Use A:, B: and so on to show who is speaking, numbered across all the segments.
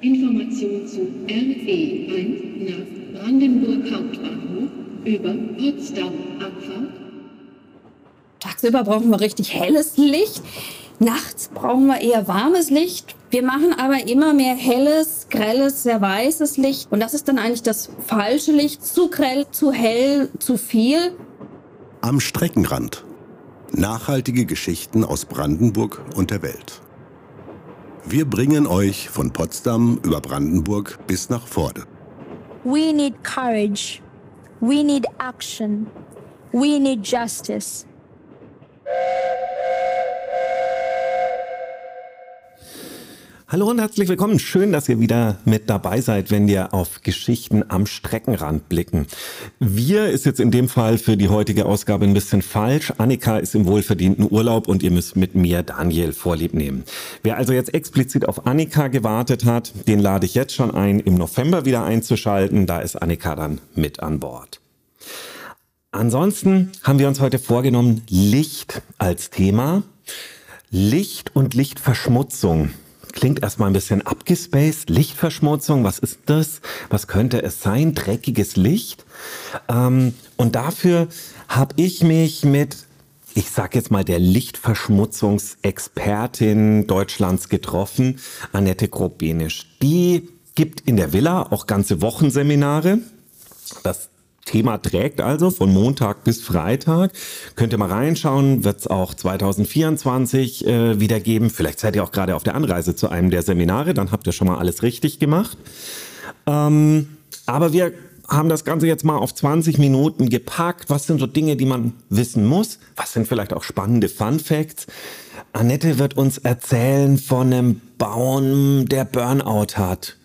A: Information zu RE1 nach Brandenburg Hauptbahnhof über Potsdam Abfahrt.
B: Tagsüber brauchen wir richtig helles Licht. Nachts brauchen wir eher warmes Licht. Wir machen aber immer mehr helles, grelles, sehr weißes Licht. Und das ist dann eigentlich das falsche Licht. Zu grell, zu hell, zu viel.
C: Am Streckenrand. Nachhaltige Geschichten aus Brandenburg und der Welt. Wir bringen euch von Potsdam über Brandenburg bis nach Vorde.
D: We need courage. We need action. We need justice.
E: Hallo und herzlich willkommen. Schön, dass ihr wieder mit dabei seid, wenn wir auf Geschichten am Streckenrand blicken. Wir ist jetzt in dem Fall für die heutige Ausgabe ein bisschen falsch. Annika ist im wohlverdienten Urlaub und ihr müsst mit mir Daniel vorlieb nehmen. Wer also jetzt explizit auf Annika gewartet hat, den lade ich jetzt schon ein, im November wieder einzuschalten. Da ist Annika dann mit an Bord. Ansonsten haben wir uns heute vorgenommen, Licht als Thema. Licht und Lichtverschmutzung klingt erstmal ein bisschen abgespaced. Lichtverschmutzung, was ist das? Was könnte es sein? Dreckiges Licht. Ähm, und dafür habe ich mich mit, ich sag jetzt mal, der Lichtverschmutzungsexpertin Deutschlands getroffen, Annette Grobenisch. Die gibt in der Villa auch ganze Wochenseminare. Das Thema trägt also von Montag bis Freitag. Könnt ihr mal reinschauen, wird es auch 2024 äh, wieder geben. Vielleicht seid ihr auch gerade auf der Anreise zu einem der Seminare, dann habt ihr schon mal alles richtig gemacht. Ähm, aber wir haben das Ganze jetzt mal auf 20 Minuten gepackt. Was sind so Dinge, die man wissen muss? Was sind vielleicht auch spannende Fun Facts? Annette wird uns erzählen von einem Baum, der Burnout hat.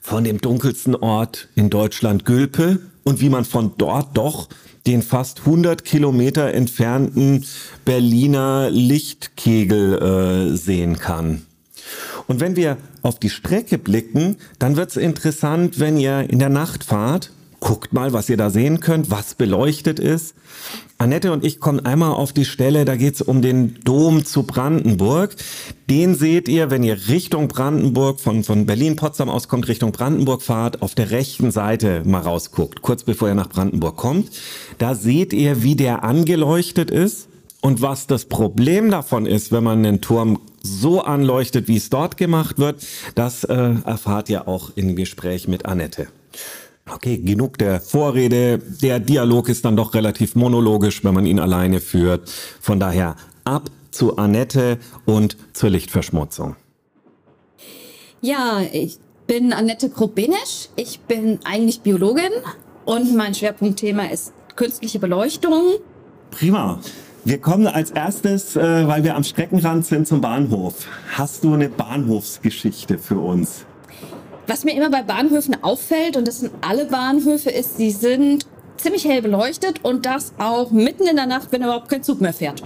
E: Von dem dunkelsten Ort in Deutschland, Gülpe und wie man von dort doch den fast 100 Kilometer entfernten Berliner Lichtkegel äh, sehen kann. Und wenn wir auf die Strecke blicken, dann wird es interessant, wenn ihr in der Nacht fahrt Guckt mal, was ihr da sehen könnt, was beleuchtet ist. Annette und ich kommen einmal auf die Stelle, da geht es um den Dom zu Brandenburg. Den seht ihr, wenn ihr Richtung Brandenburg, von, von Berlin-Potsdam aus kommt, Richtung Brandenburg fahrt, auf der rechten Seite mal rausguckt, kurz bevor ihr nach Brandenburg kommt. Da seht ihr, wie der angeleuchtet ist und was das Problem davon ist, wenn man einen Turm so anleuchtet, wie es dort gemacht wird. Das äh, erfahrt ihr auch im Gespräch mit Annette. Okay, genug der Vorrede. Der Dialog ist dann doch relativ monologisch, wenn man ihn alleine führt. Von daher ab zu Annette und zur Lichtverschmutzung.
B: Ja, ich bin Annette Krobenisch. Ich bin eigentlich Biologin und mein Schwerpunktthema ist künstliche Beleuchtung.
E: Prima. Wir kommen als erstes, äh, weil wir am Streckenrand sind, zum Bahnhof. Hast du eine Bahnhofsgeschichte für uns?
B: Was mir immer bei Bahnhöfen auffällt, und das sind alle Bahnhöfe, ist, sie sind ziemlich hell beleuchtet und das auch mitten in der Nacht, wenn überhaupt kein Zug mehr fährt.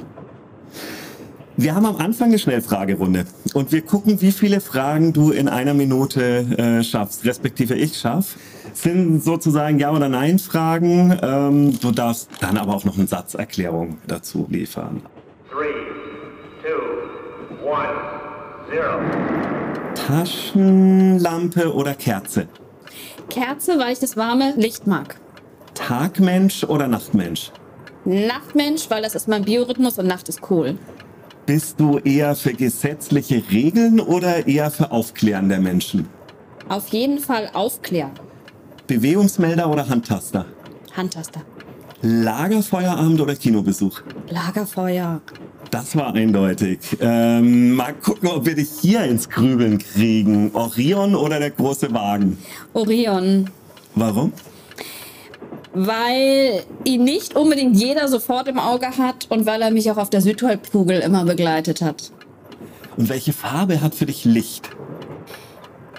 E: Wir haben am Anfang eine Schnellfragerunde und wir gucken, wie viele Fragen du in einer Minute äh, schaffst, respektive ich schaff. Sind sozusagen Ja- oder Nein-Fragen. Ähm, du darfst dann aber auch noch eine Satzerklärung dazu liefern. Three, two, one. Taschenlampe oder Kerze?
B: Kerze, weil ich das warme Licht mag.
E: Tagmensch oder Nachtmensch?
B: Nachtmensch, weil das ist mein Biorhythmus und Nacht ist cool.
E: Bist du eher für gesetzliche Regeln oder eher für Aufklären der Menschen?
B: Auf jeden Fall aufklären.
E: Bewegungsmelder oder Handtaster?
B: Handtaster.
E: Lagerfeuerabend oder Kinobesuch?
B: Lagerfeuer.
E: Das war eindeutig. Ähm, mal gucken, ob wir dich hier ins Grübeln kriegen. Orion oder der große Wagen?
B: Orion.
E: Warum?
B: Weil ihn nicht unbedingt jeder sofort im Auge hat und weil er mich auch auf der Südhalbkugel immer begleitet hat.
E: Und welche Farbe hat für dich Licht?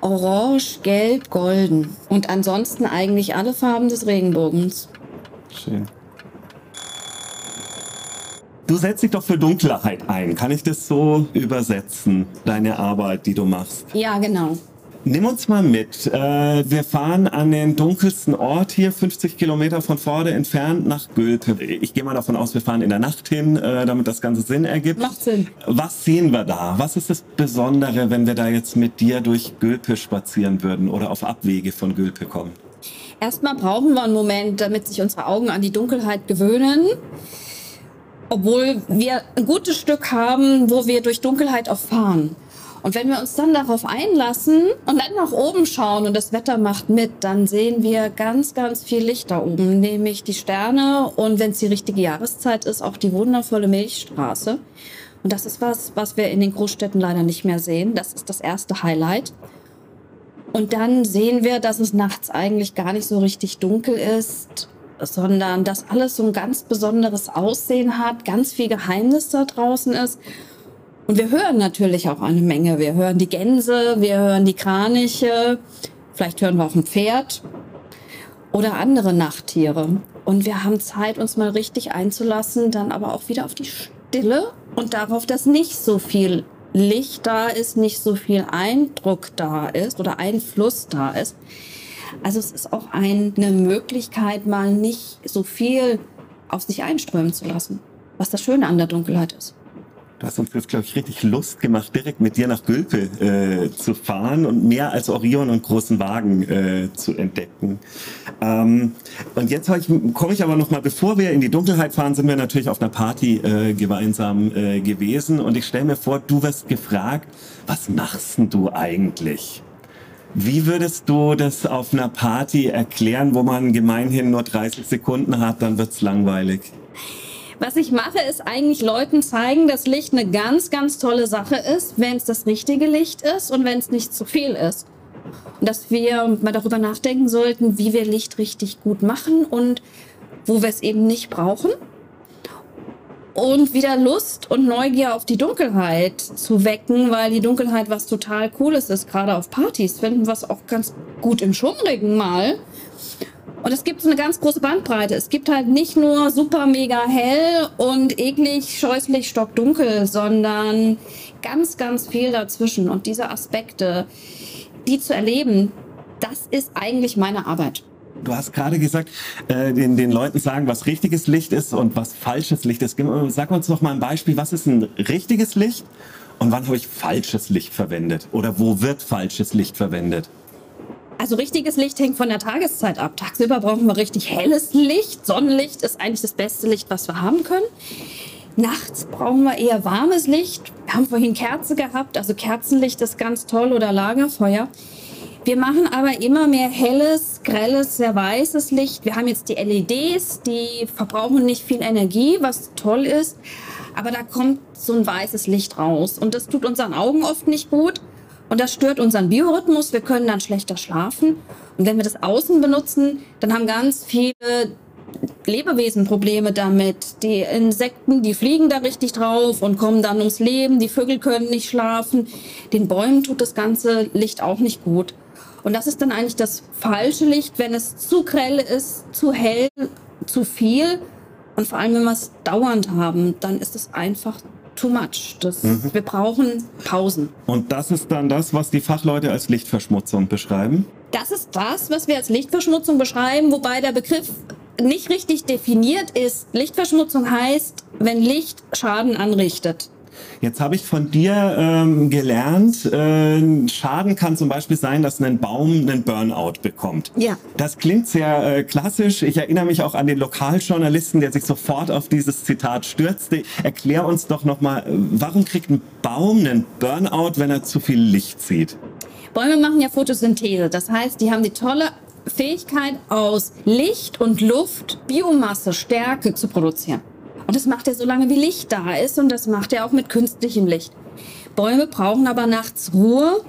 B: Orange, Gelb, Golden. Und ansonsten eigentlich alle Farben des Regenbogens.
E: Schön. Du setzt dich doch für Dunkelheit ein. Kann ich das so übersetzen, deine Arbeit, die du machst?
B: Ja, genau.
E: Nimm uns mal mit. Äh, wir fahren an den dunkelsten Ort hier, 50 Kilometer von vorne entfernt, nach Gülpe. Ich gehe mal davon aus, wir fahren in der Nacht hin, äh, damit das Ganze Sinn ergibt.
B: Macht Sinn.
E: Was sehen wir da? Was ist das Besondere, wenn wir da jetzt mit dir durch Gülpe spazieren würden oder auf Abwege von Gülpe kommen?
B: Erstmal brauchen wir einen Moment, damit sich unsere Augen an die Dunkelheit gewöhnen. Obwohl wir ein gutes Stück haben, wo wir durch Dunkelheit auch fahren. Und wenn wir uns dann darauf einlassen und dann nach oben schauen und das Wetter macht mit, dann sehen wir ganz, ganz viel Licht da oben, nämlich die Sterne und wenn es die richtige Jahreszeit ist, auch die wundervolle Milchstraße. Und das ist was, was wir in den Großstädten leider nicht mehr sehen. Das ist das erste Highlight. Und dann sehen wir, dass es nachts eigentlich gar nicht so richtig dunkel ist, sondern dass alles so ein ganz besonderes Aussehen hat, ganz viel Geheimnis da draußen ist. Und wir hören natürlich auch eine Menge. Wir hören die Gänse, wir hören die Kraniche, vielleicht hören wir auch ein Pferd oder andere Nachttiere. Und wir haben Zeit, uns mal richtig einzulassen, dann aber auch wieder auf die Stille und darauf, dass nicht so viel Licht da ist, nicht so viel Eindruck da ist oder Einfluss da ist. Also es ist auch eine Möglichkeit, mal nicht so viel auf sich einströmen zu lassen, was das Schöne an der Dunkelheit ist.
E: Du hast uns jetzt, glaube ich, richtig Lust gemacht, direkt mit dir nach Gülpe äh, zu fahren und mehr als Orion und großen Wagen äh, zu entdecken. Ähm, und jetzt komme ich aber noch mal, bevor wir in die Dunkelheit fahren, sind wir natürlich auf einer Party äh, gemeinsam äh, gewesen. Und ich stelle mir vor, du wirst gefragt, was machst denn du eigentlich? Wie würdest du das auf einer Party erklären, wo man gemeinhin nur 30 Sekunden hat, dann wird's langweilig?
B: Was ich mache, ist eigentlich Leuten zeigen, dass Licht eine ganz, ganz tolle Sache ist, wenn es das richtige Licht ist und wenn es nicht zu viel ist. Dass wir mal darüber nachdenken sollten, wie wir Licht richtig gut machen und wo wir es eben nicht brauchen. Und wieder Lust und Neugier auf die Dunkelheit zu wecken, weil die Dunkelheit was total Cooles ist. Gerade auf Partys finden wir es auch ganz gut im Schummrigen mal. Und es gibt so eine ganz große Bandbreite. Es gibt halt nicht nur super mega hell und eklig, scheußlich, stockdunkel, sondern ganz, ganz viel dazwischen. Und diese Aspekte, die zu erleben, das ist eigentlich meine Arbeit.
E: Du hast gerade gesagt, äh, den, den Leuten sagen, was richtiges Licht ist und was falsches Licht ist. Sag uns noch mal ein Beispiel, was ist ein richtiges Licht und wann habe ich falsches Licht verwendet? Oder wo wird falsches Licht verwendet?
B: Also richtiges Licht hängt von der Tageszeit ab. Tagsüber brauchen wir richtig helles Licht. Sonnenlicht ist eigentlich das beste Licht, was wir haben können. Nachts brauchen wir eher warmes Licht. Wir haben vorhin Kerze gehabt, also Kerzenlicht ist ganz toll oder Lagerfeuer. Wir machen aber immer mehr helles, grelles, sehr weißes Licht. Wir haben jetzt die LEDs, die verbrauchen nicht viel Energie, was toll ist. Aber da kommt so ein weißes Licht raus und das tut unseren Augen oft nicht gut. Und das stört unseren Biorhythmus. Wir können dann schlechter schlafen. Und wenn wir das außen benutzen, dann haben ganz viele Lebewesen Probleme damit. Die Insekten, die fliegen da richtig drauf und kommen dann ums Leben. Die Vögel können nicht schlafen. Den Bäumen tut das ganze Licht auch nicht gut. Und das ist dann eigentlich das falsche Licht, wenn es zu grell ist, zu hell, zu viel. Und vor allem, wenn wir es dauernd haben, dann ist es einfach too much. Das, mhm. Wir brauchen Pausen.
E: Und das ist dann das, was die Fachleute als Lichtverschmutzung beschreiben?
B: Das ist das, was wir als Lichtverschmutzung beschreiben, wobei der Begriff nicht richtig definiert ist. Lichtverschmutzung heißt, wenn Licht Schaden anrichtet.
E: Jetzt habe ich von dir ähm, gelernt, äh, Schaden kann zum Beispiel sein, dass ein Baum einen Burnout bekommt.
B: Ja.
E: Das klingt sehr äh, klassisch. Ich erinnere mich auch an den Lokaljournalisten, der sich sofort auf dieses Zitat stürzte. Erklär uns doch nochmal, äh, warum kriegt ein Baum einen Burnout, wenn er zu viel Licht sieht?
B: Bäume machen ja Photosynthese. Das heißt, die haben die tolle Fähigkeit aus Licht und Luft Biomasse, Stärke zu produzieren. Und das macht er so lange, wie Licht da ist. Und das macht er auch mit künstlichem Licht. Bäume brauchen aber nachts Ruhe,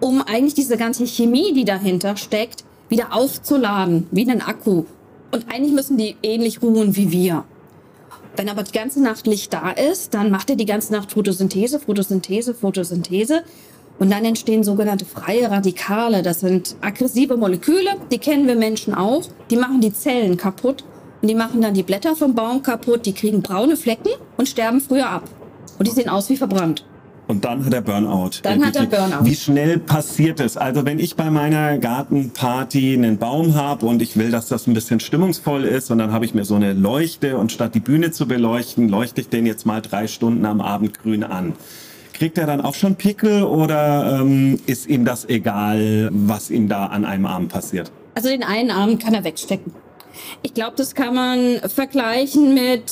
B: um eigentlich diese ganze Chemie, die dahinter steckt, wieder aufzuladen, wie einen Akku. Und eigentlich müssen die ähnlich ruhen wie wir. Wenn aber die ganze Nacht Licht da ist, dann macht er die ganze Nacht Photosynthese, Photosynthese, Photosynthese. Und dann entstehen sogenannte freie Radikale. Das sind aggressive Moleküle, die kennen wir Menschen auch. Die machen die Zellen kaputt die machen dann die Blätter vom Baum kaputt, die kriegen braune Flecken und sterben früher ab. Und die sehen aus wie verbrannt.
E: Und dann hat er Burnout.
B: Dann hat er. Burnout.
E: Wie schnell passiert es? Also wenn ich bei meiner Gartenparty einen Baum habe und ich will, dass das ein bisschen stimmungsvoll ist und dann habe ich mir so eine Leuchte und statt die Bühne zu beleuchten, leuchte ich den jetzt mal drei Stunden am Abend grün an. Kriegt er dann auch schon Pickel oder ähm, ist ihm das egal, was ihm da an einem Arm passiert?
B: Also den einen Arm kann er wegstecken. Ich glaube, das kann man vergleichen mit,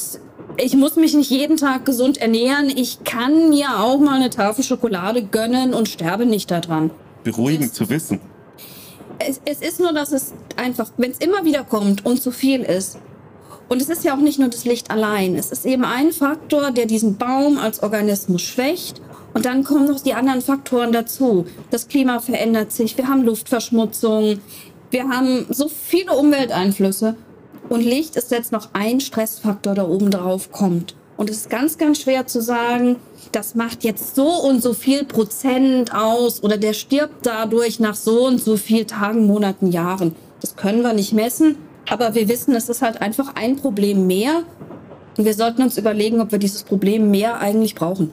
B: ich muss mich nicht jeden Tag gesund ernähren. Ich kann mir auch mal eine Tafel Schokolade gönnen und sterbe nicht daran.
E: Beruhigend zu wissen.
B: Es, es ist nur, dass es einfach, wenn es immer wieder kommt und zu viel ist. Und es ist ja auch nicht nur das Licht allein. Es ist eben ein Faktor, der diesen Baum als Organismus schwächt. Und dann kommen noch die anderen Faktoren dazu. Das Klima verändert sich, wir haben Luftverschmutzung, wir haben so viele Umwelteinflüsse. Und Licht ist jetzt noch ein Stressfaktor, der oben drauf kommt. Und es ist ganz, ganz schwer zu sagen, das macht jetzt so und so viel Prozent aus oder der stirbt dadurch nach so und so viel Tagen, Monaten, Jahren. Das können wir nicht messen, aber wir wissen, es ist halt einfach ein Problem mehr. Und wir sollten uns überlegen, ob wir dieses Problem mehr eigentlich brauchen.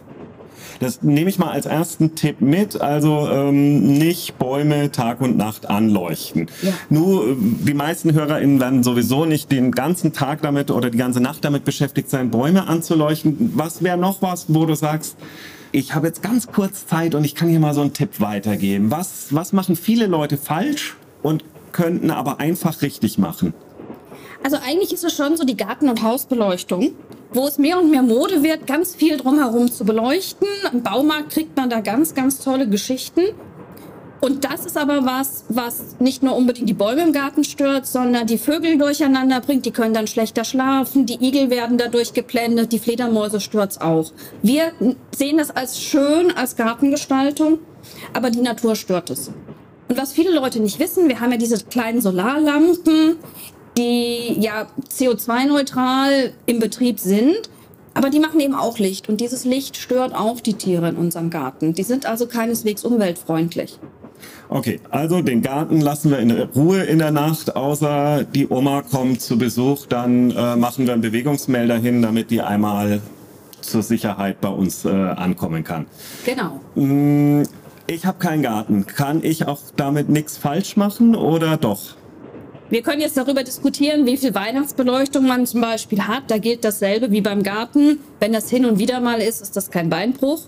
E: Das nehme ich mal als ersten Tipp mit. Also ähm, nicht Bäume Tag und Nacht anleuchten.
B: Ja.
E: Nur äh, die meisten HörerInnen werden sowieso nicht den ganzen Tag damit oder die ganze Nacht damit beschäftigt sein, Bäume anzuleuchten. Was wäre noch was, wo du sagst, ich habe jetzt ganz kurz Zeit und ich kann hier mal so einen Tipp weitergeben. Was, was machen viele Leute falsch und könnten aber einfach richtig machen?
B: Also eigentlich ist es schon so die Garten- und Hausbeleuchtung, wo es mehr und mehr Mode wird, ganz viel drumherum zu beleuchten. Im Baumarkt kriegt man da ganz, ganz tolle Geschichten. Und das ist aber was, was nicht nur unbedingt die Bäume im Garten stört, sondern die Vögel durcheinander bringt. Die können dann schlechter schlafen, die Igel werden dadurch geblendet, die Fledermäuse stört's auch. Wir sehen das als schön, als Gartengestaltung, aber die Natur stört es. Und was viele Leute nicht wissen, wir haben ja diese kleinen Solarlampen, die ja CO2-neutral im Betrieb sind, aber die machen eben auch Licht. Und dieses Licht stört auch die Tiere in unserem Garten. Die sind also keineswegs umweltfreundlich.
E: Okay, also den Garten lassen wir in Ruhe in der Nacht, außer die Oma kommt zu Besuch, dann äh, machen wir einen Bewegungsmelder hin, damit die einmal zur Sicherheit bei uns äh, ankommen kann.
B: Genau.
E: Mm, Ich habe keinen Garten. Kann ich auch damit nichts falsch machen oder doch?
B: Wir können jetzt darüber diskutieren, wie viel Weihnachtsbeleuchtung man zum Beispiel hat. Da gilt dasselbe wie beim Garten. Wenn das hin und wieder mal ist, ist das kein Beinbruch.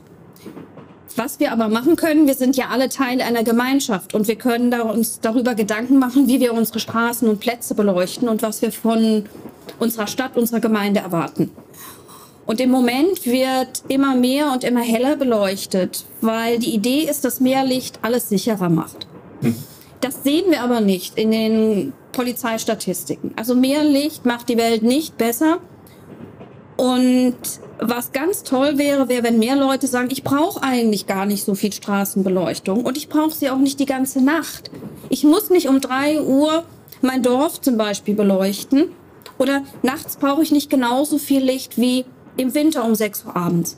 B: Was wir aber machen können, wir sind ja alle Teil einer Gemeinschaft und wir können da uns darüber Gedanken machen, wie wir unsere Straßen und Plätze beleuchten und was wir von unserer Stadt, unserer Gemeinde erwarten. Und im Moment wird immer mehr und immer heller beleuchtet, weil die Idee ist, dass mehr Licht alles sicherer macht. Das sehen wir aber nicht in den Polizeistatistiken. Also mehr Licht macht die Welt nicht besser. Und was ganz toll wäre, wäre, wenn mehr Leute sagen, ich brauche eigentlich gar nicht so viel Straßenbeleuchtung und ich brauche sie auch nicht die ganze Nacht. Ich muss nicht um drei Uhr mein Dorf zum Beispiel beleuchten oder nachts brauche ich nicht genauso viel Licht wie im Winter um sechs Uhr abends.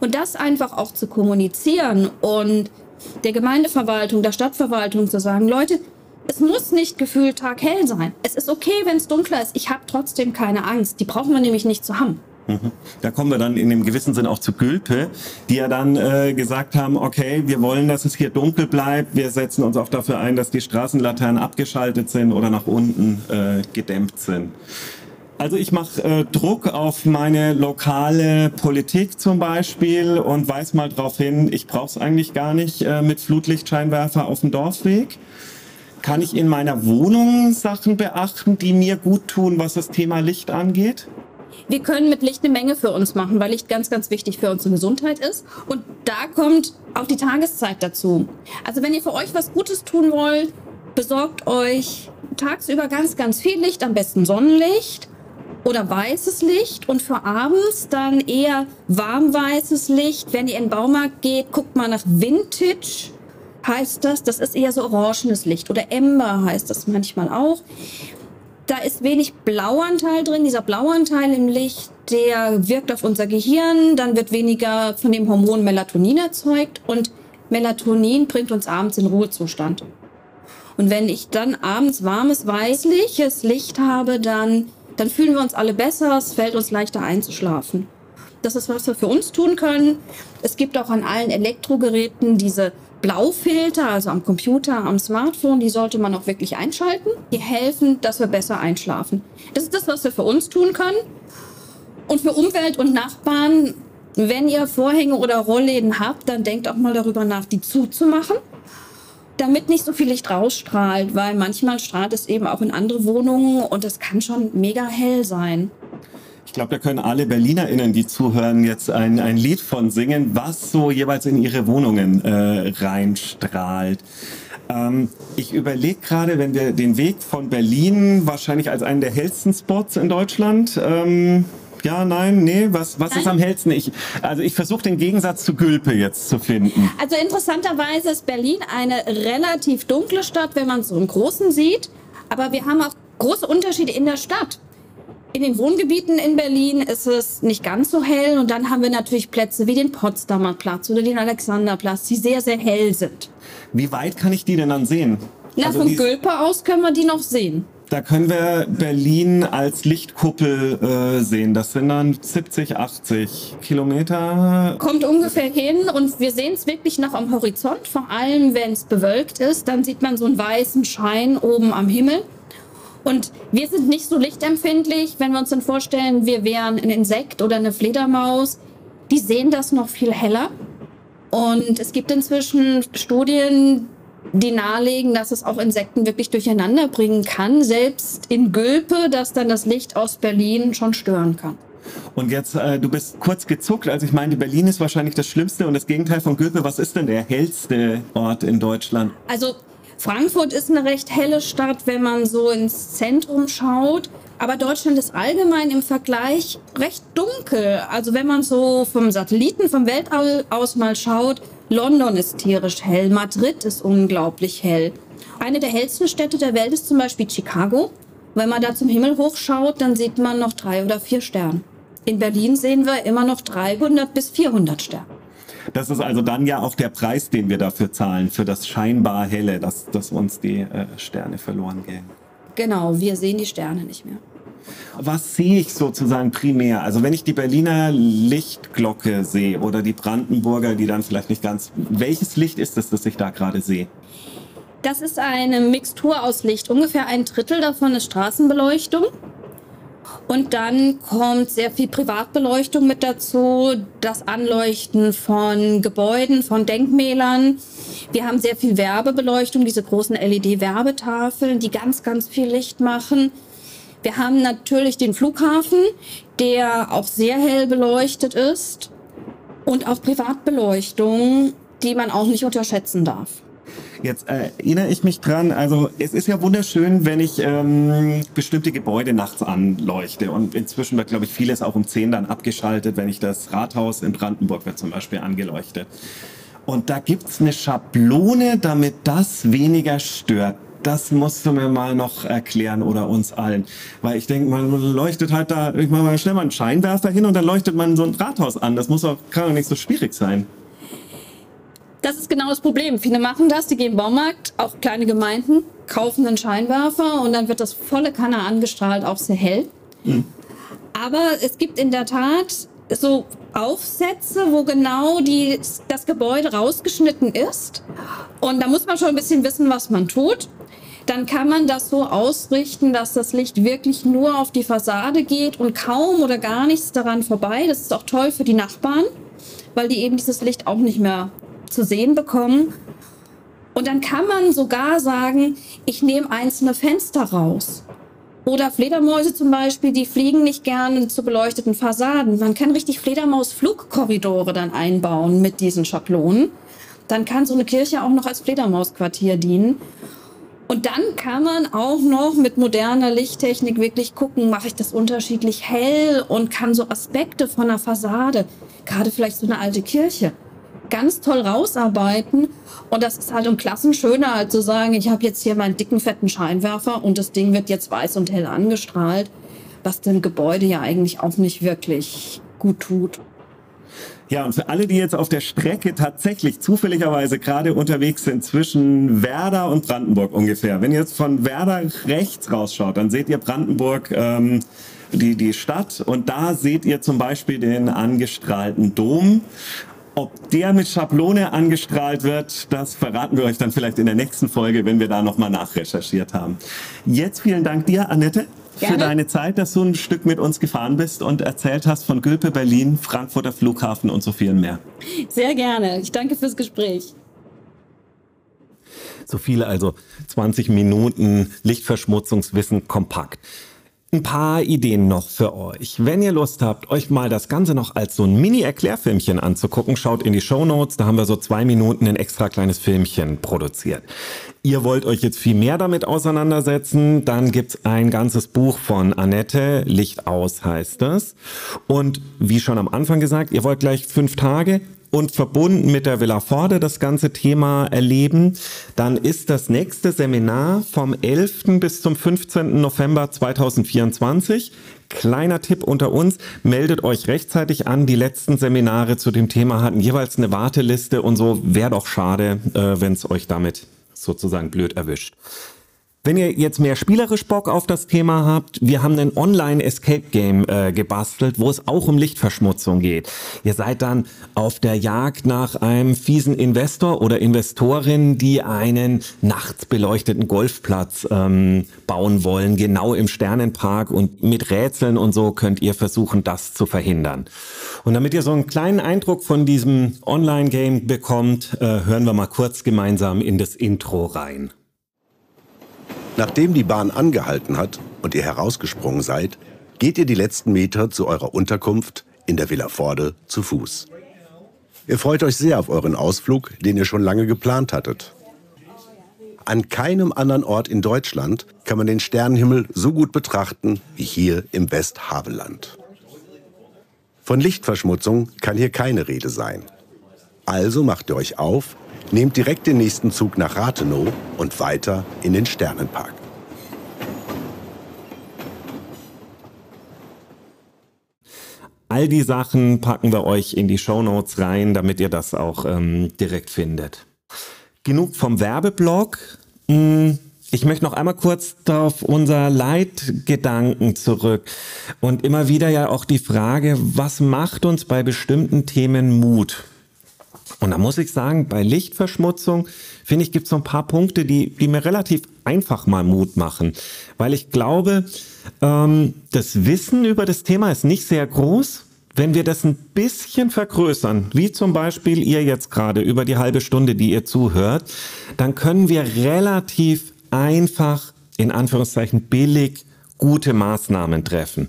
B: Und das einfach auch zu kommunizieren und der Gemeindeverwaltung, der Stadtverwaltung zu sagen, Leute, es muss nicht gefühlt taghell sein. Es ist okay, wenn es dunkler ist. Ich habe trotzdem keine Angst. Die brauchen wir nämlich nicht zu haben.
E: Da kommen wir dann in dem gewissen Sinn auch zu Gülpe, die ja dann äh, gesagt haben, okay, wir wollen, dass es hier dunkel bleibt. Wir setzen uns auch dafür ein, dass die Straßenlaternen abgeschaltet sind oder nach unten äh, gedämmt sind. Also ich mache äh, Druck auf meine lokale Politik zum Beispiel und weise mal darauf hin, ich brauche es eigentlich gar nicht äh, mit Flutlichtscheinwerfer auf dem Dorfweg. Kann ich in meiner Wohnung Sachen beachten, die mir gut tun, was das Thema Licht angeht?
B: Wir können mit Licht eine Menge für uns machen, weil Licht ganz, ganz wichtig für unsere Gesundheit ist. Und da kommt auch die Tageszeit dazu. Also wenn ihr für euch was Gutes tun wollt, besorgt euch tagsüber ganz, ganz viel Licht, am besten Sonnenlicht oder weißes Licht und für abends dann eher warmweißes Licht. Wenn ihr in den Baumarkt geht, guckt mal nach Vintage. Heißt das, das ist eher so orangenes Licht oder Ember heißt das manchmal auch. Da ist wenig Blauanteil drin. Dieser Blauanteil im Licht, der wirkt auf unser Gehirn. Dann wird weniger von dem Hormon Melatonin erzeugt und Melatonin bringt uns abends in Ruhezustand. Und wenn ich dann abends warmes, weißliches Licht habe, dann, dann fühlen wir uns alle besser. Es fällt uns leichter einzuschlafen. Das ist, was wir für uns tun können. Es gibt auch an allen Elektrogeräten diese Blaufilter, also am Computer, am Smartphone, die sollte man auch wirklich einschalten. Die helfen, dass wir besser einschlafen. Das ist das, was wir für uns tun können. Und für Umwelt und Nachbarn, wenn ihr Vorhänge oder Rollläden habt, dann denkt auch mal darüber nach, die zuzumachen, damit nicht so viel Licht rausstrahlt, weil manchmal strahlt es eben auch in andere Wohnungen und es kann schon mega hell sein.
E: Ich glaube, da können alle BerlinerInnen, die zuhören, jetzt ein, ein Lied von singen, was so jeweils in ihre Wohnungen äh, reinstrahlt. Ähm, ich überlege gerade, wenn wir den Weg von Berlin wahrscheinlich als einen der hellsten Spots in Deutschland. Ähm, ja, nein, nee, was, was ist am hellsten? Ich, also ich versuche den Gegensatz zu Gülpe jetzt zu finden.
B: Also interessanterweise ist Berlin eine relativ dunkle Stadt, wenn man es so im Großen sieht. Aber wir haben auch große Unterschiede in der Stadt. In den Wohngebieten in Berlin ist es nicht ganz so hell und dann haben wir natürlich Plätze wie den Potsdamer Platz oder den Alexanderplatz, die sehr, sehr hell sind.
E: Wie weit kann ich die denn dann sehen?
B: Na,
E: Also
B: von
E: die-
B: Gülpe aus können wir die noch sehen.
E: Da können wir Berlin als Lichtkuppel äh, sehen. Das sind dann 70, 80 Kilometer.
B: Kommt ungefähr hin und wir sehen es wirklich noch am Horizont, vor allem wenn es bewölkt ist, dann sieht man so einen weißen Schein oben am Himmel. Und wir sind nicht so lichtempfindlich, wenn wir uns dann vorstellen, wir wären ein Insekt oder eine Fledermaus. Die sehen das noch viel heller. Und es gibt inzwischen Studien, die nahelegen, dass es auch Insekten wirklich durcheinander bringen kann, selbst in Gülpe, dass dann das Licht aus Berlin schon stören kann.
E: Und jetzt, äh, du bist kurz gezuckt, als ich meinte, Berlin ist wahrscheinlich das Schlimmste und das Gegenteil von Gülpe. Was ist denn der hellste Ort in Deutschland?
B: Also Frankfurt ist eine recht helle Stadt, wenn man so ins Zentrum schaut. Aber Deutschland ist allgemein im Vergleich recht dunkel. Also wenn man so vom Satelliten, vom Weltall aus mal schaut, London ist tierisch hell, Madrid ist unglaublich hell. Eine der hellsten Städte der Welt ist zum Beispiel Chicago. Wenn man da zum Himmel hochschaut, dann sieht man noch drei oder vier Sterne. In Berlin sehen wir immer noch 300 bis 400 Sterne.
E: Das ist also dann ja auch der Preis, den wir dafür zahlen, für das scheinbar Helle, dass, dass uns die äh, Sterne verloren gehen.
B: Genau, wir sehen die Sterne nicht mehr.
E: Was sehe ich sozusagen primär? Also wenn ich die Berliner Lichtglocke sehe oder die Brandenburger, die dann vielleicht nicht ganz... Welches Licht ist es, das ich da gerade sehe?
B: Das ist eine Mixtur aus Licht. Ungefähr ein Drittel davon ist Straßenbeleuchtung. Und dann kommt sehr viel Privatbeleuchtung mit dazu, das Anleuchten von Gebäuden, von Denkmälern. Wir haben sehr viel Werbebeleuchtung, diese großen LED-Werbetafeln, die ganz, ganz viel Licht machen. Wir haben natürlich den Flughafen, der auch sehr hell beleuchtet ist. Und auch Privatbeleuchtung, die man auch nicht unterschätzen darf.
E: Jetzt äh, erinnere ich mich dran, also es ist ja wunderschön, wenn ich ähm, bestimmte Gebäude nachts anleuchte. Und inzwischen wird, glaube ich, vieles auch um 10 dann abgeschaltet, wenn ich das Rathaus in Brandenburg wird zum Beispiel angeleuchtet. Und da gibt's eine Schablone, damit das weniger stört. Das musst du mir mal noch erklären oder uns allen. Weil ich denke, man leuchtet halt da, ich mache mal schnell mal einen Scheinwerfer hin und dann leuchtet man so ein Rathaus an. Das muss doch, kann doch nicht so schwierig sein.
B: Das ist genau das Problem. Viele machen das, die gehen im Baumarkt, auch kleine Gemeinden, kaufen einen Scheinwerfer und dann wird das volle Kanne angestrahlt, auch sehr hell. Aber es gibt in der Tat so Aufsätze, wo genau die, das Gebäude rausgeschnitten ist. Und da muss man schon ein bisschen wissen, was man tut. Dann kann man das so ausrichten, dass das Licht wirklich nur auf die Fassade geht und kaum oder gar nichts daran vorbei. Das ist auch toll für die Nachbarn, weil die eben dieses Licht auch nicht mehr zu sehen bekommen. Und dann kann man sogar sagen, ich nehme einzelne Fenster raus. Oder Fledermäuse zum Beispiel, die fliegen nicht gerne zu beleuchteten Fassaden. Man kann richtig Fledermaus-Flugkorridore dann einbauen mit diesen Schablonen. Dann kann so eine Kirche auch noch als Fledermausquartier dienen. Und dann kann man auch noch mit moderner Lichttechnik wirklich gucken, mache ich das unterschiedlich hell und kann so Aspekte von einer Fassade, gerade vielleicht so eine alte Kirche, ganz toll rausarbeiten. Und das ist halt um Klassen schöner, als zu sagen, ich habe jetzt hier meinen dicken, fetten Scheinwerfer und das Ding wird jetzt weiß und hell angestrahlt, was dem Gebäude ja eigentlich auch nicht wirklich gut tut.
E: Ja, und für alle, die jetzt auf der Strecke tatsächlich zufälligerweise gerade unterwegs sind zwischen Werder und Brandenburg ungefähr. Wenn ihr jetzt von Werder rechts rausschaut, dann seht ihr Brandenburg ähm, die, die Stadt und da seht ihr zum Beispiel den angestrahlten Dom. Ob der mit Schablone angestrahlt wird, das verraten wir euch dann vielleicht in der nächsten Folge, wenn wir da nochmal nachrecherchiert haben. Jetzt vielen Dank dir, Annette,
B: Gerne.
E: für deine Zeit, dass du ein Stück mit uns gefahren bist und erzählt hast von Gülpe, Berlin, Frankfurter Flughafen und so viel mehr.
B: Sehr gerne. Ich danke fürs Gespräch.
E: So viele also 20 Minuten Lichtverschmutzungswissen kompakt. Ein paar Ideen noch für euch. Wenn ihr Lust habt, euch mal das Ganze noch als so ein Mini-Erklärfilmchen anzugucken, schaut in die Show Notes. Da haben wir so zwei Minuten ein extra kleines Filmchen produziert. Ihr wollt euch jetzt viel mehr damit auseinandersetzen, dann gibt's ein ganzes Buch von Annette, Licht aus heißt es. Und wie schon am Anfang gesagt, ihr wollt gleich fünf Tage und verbunden mit der Villa Forde das ganze Thema erleben, dann ist das nächste Seminar vom 11. bis zum 15. November 2024. Kleiner Tipp unter uns, meldet euch rechtzeitig an. Die letzten Seminare zu dem Thema hatten jeweils eine Warteliste und so. Wäre doch schade, äh, wenn es euch damit sozusagen blöd erwischt. Wenn ihr jetzt mehr spielerisch Bock auf das Thema habt, wir haben ein Online-Escape-Game äh, gebastelt, wo es auch um Lichtverschmutzung geht. Ihr seid dann auf der Jagd nach einem fiesen Investor oder Investorin, die einen nachts beleuchteten Golfplatz ähm, bauen wollen, genau im Sternenpark und mit Rätseln und so könnt ihr versuchen, das zu verhindern. Und damit ihr so einen kleinen Eindruck von diesem Online-Game bekommt, äh, hören wir mal kurz gemeinsam in das Intro rein.
C: Nachdem die Bahn angehalten hat und ihr herausgesprungen seid, geht ihr die letzten Meter zu eurer Unterkunft in der Villa Forde zu Fuß. Ihr freut euch sehr auf euren Ausflug, den ihr schon lange geplant hattet. An keinem anderen Ort in Deutschland kann man den Sternenhimmel so gut betrachten wie hier im Westhaveland. Von Lichtverschmutzung kann hier keine Rede sein. Also macht ihr euch auf Nehmt direkt den nächsten Zug nach Rathenow und weiter in den Sternenpark.
E: All die Sachen packen wir euch in die Show Notes rein, damit ihr das auch ähm, direkt findet. Genug vom Werbeblock. Hm, ich möchte noch einmal kurz auf unser Leitgedanken zurück und immer wieder ja auch die Frage, was macht uns bei bestimmten Themen Mut? Und da muss ich sagen, bei Lichtverschmutzung, finde ich, gibt es so ein paar Punkte, die, die mir relativ einfach mal Mut machen. Weil ich glaube, ähm, das Wissen über das Thema ist nicht sehr groß. Wenn wir das ein bisschen vergrößern, wie zum Beispiel ihr jetzt gerade über die halbe Stunde, die ihr zuhört, dann können wir relativ einfach, in Anführungszeichen billig, gute Maßnahmen treffen.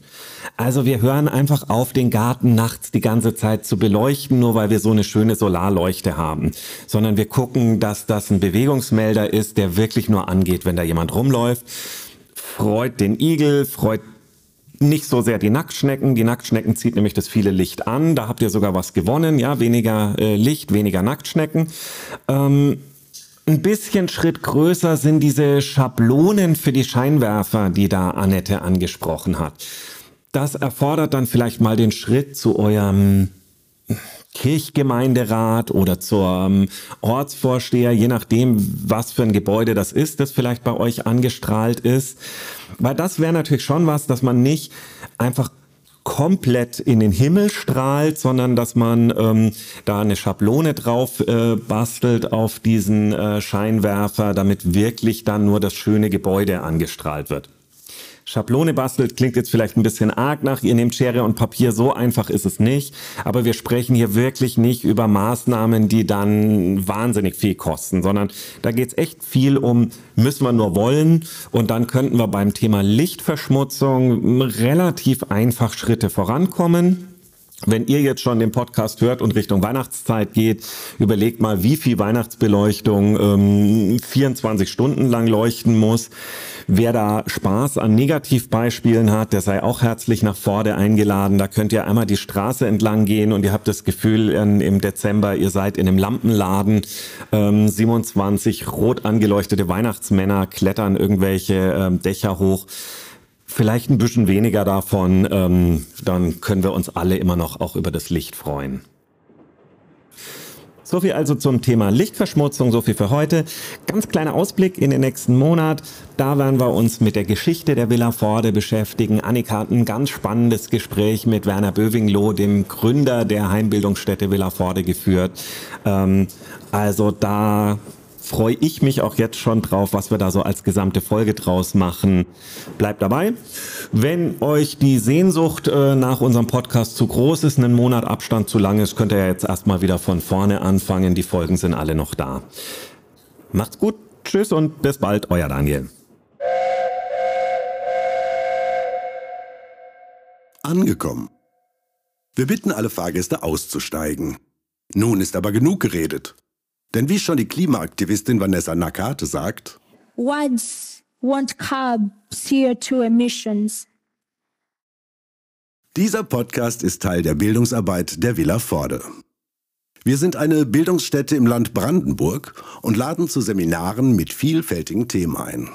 E: Also wir hören einfach auf, den Garten nachts die ganze Zeit zu beleuchten, nur weil wir so eine schöne Solarleuchte haben, sondern wir gucken, dass das ein Bewegungsmelder ist, der wirklich nur angeht, wenn da jemand rumläuft. Freut den Igel, freut nicht so sehr die Nacktschnecken. Die Nacktschnecken zieht nämlich das viele Licht an. Da habt ihr sogar was gewonnen. Ja, weniger äh, Licht, weniger Nacktschnecken. Ähm, ein bisschen Schritt größer sind diese Schablonen für die Scheinwerfer, die da Annette angesprochen hat. Das erfordert dann vielleicht mal den Schritt zu eurem Kirchgemeinderat oder zum Ortsvorsteher, je nachdem, was für ein Gebäude das ist, das vielleicht bei euch angestrahlt ist. Weil das wäre natürlich schon was, dass man nicht einfach komplett in den Himmel strahlt, sondern dass man ähm, da eine Schablone drauf äh, bastelt auf diesen äh, Scheinwerfer, damit wirklich dann nur das schöne Gebäude angestrahlt wird. Schablone bastelt klingt jetzt vielleicht ein bisschen arg nach, ihr nehmt Schere und Papier, so einfach ist es nicht. Aber wir sprechen hier wirklich nicht über Maßnahmen, die dann wahnsinnig viel kosten, sondern da geht es echt viel um, müssen wir nur wollen. Und dann könnten wir beim Thema Lichtverschmutzung relativ einfach Schritte vorankommen. Wenn ihr jetzt schon den Podcast hört und Richtung Weihnachtszeit geht, überlegt mal, wie viel Weihnachtsbeleuchtung ähm, 24 Stunden lang leuchten muss. Wer da Spaß an Negativbeispielen hat, der sei auch herzlich nach vorne eingeladen. Da könnt ihr einmal die Straße entlang gehen und ihr habt das Gefühl in, im Dezember, ihr seid in einem Lampenladen. Ähm, 27 rot angeleuchtete Weihnachtsmänner klettern irgendwelche ähm, Dächer hoch vielleicht ein bisschen weniger davon, ähm, dann können wir uns alle immer noch auch über das Licht freuen. So viel also zum Thema Lichtverschmutzung, so viel für heute. Ganz kleiner Ausblick in den nächsten Monat. Da werden wir uns mit der Geschichte der Villa Forde beschäftigen. Annika hat ein ganz spannendes Gespräch mit Werner Bövingloh, dem Gründer der Heimbildungsstätte Villa Forde, geführt. Ähm, also da freue ich mich auch jetzt schon drauf, was wir da so als gesamte Folge draus machen. Bleibt dabei. Wenn euch die Sehnsucht äh, nach unserem Podcast zu groß ist, einen Monat Abstand zu lang ist, könnt ihr ja jetzt erstmal wieder von vorne anfangen. Die Folgen sind alle noch da. Macht's gut, tschüss und bis bald, euer Daniel.
C: Angekommen. Wir bitten alle Fahrgäste auszusteigen. Nun ist aber genug geredet. Denn wie schon die Klimaaktivistin Vanessa Nakate sagt,
D: Words won't curb CO2 emissions.
C: dieser Podcast ist Teil der Bildungsarbeit der Villa Forde. Wir sind eine Bildungsstätte im Land Brandenburg und laden zu Seminaren mit vielfältigen Themen ein.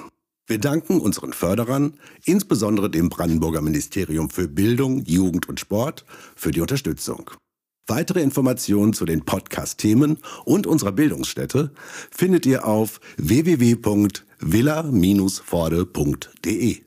C: Wir danken unseren Förderern, insbesondere dem Brandenburger Ministerium für Bildung, Jugend und Sport, für die Unterstützung. Weitere Informationen zu den Podcast-Themen und unserer Bildungsstätte findet ihr auf www.villa-forde.de.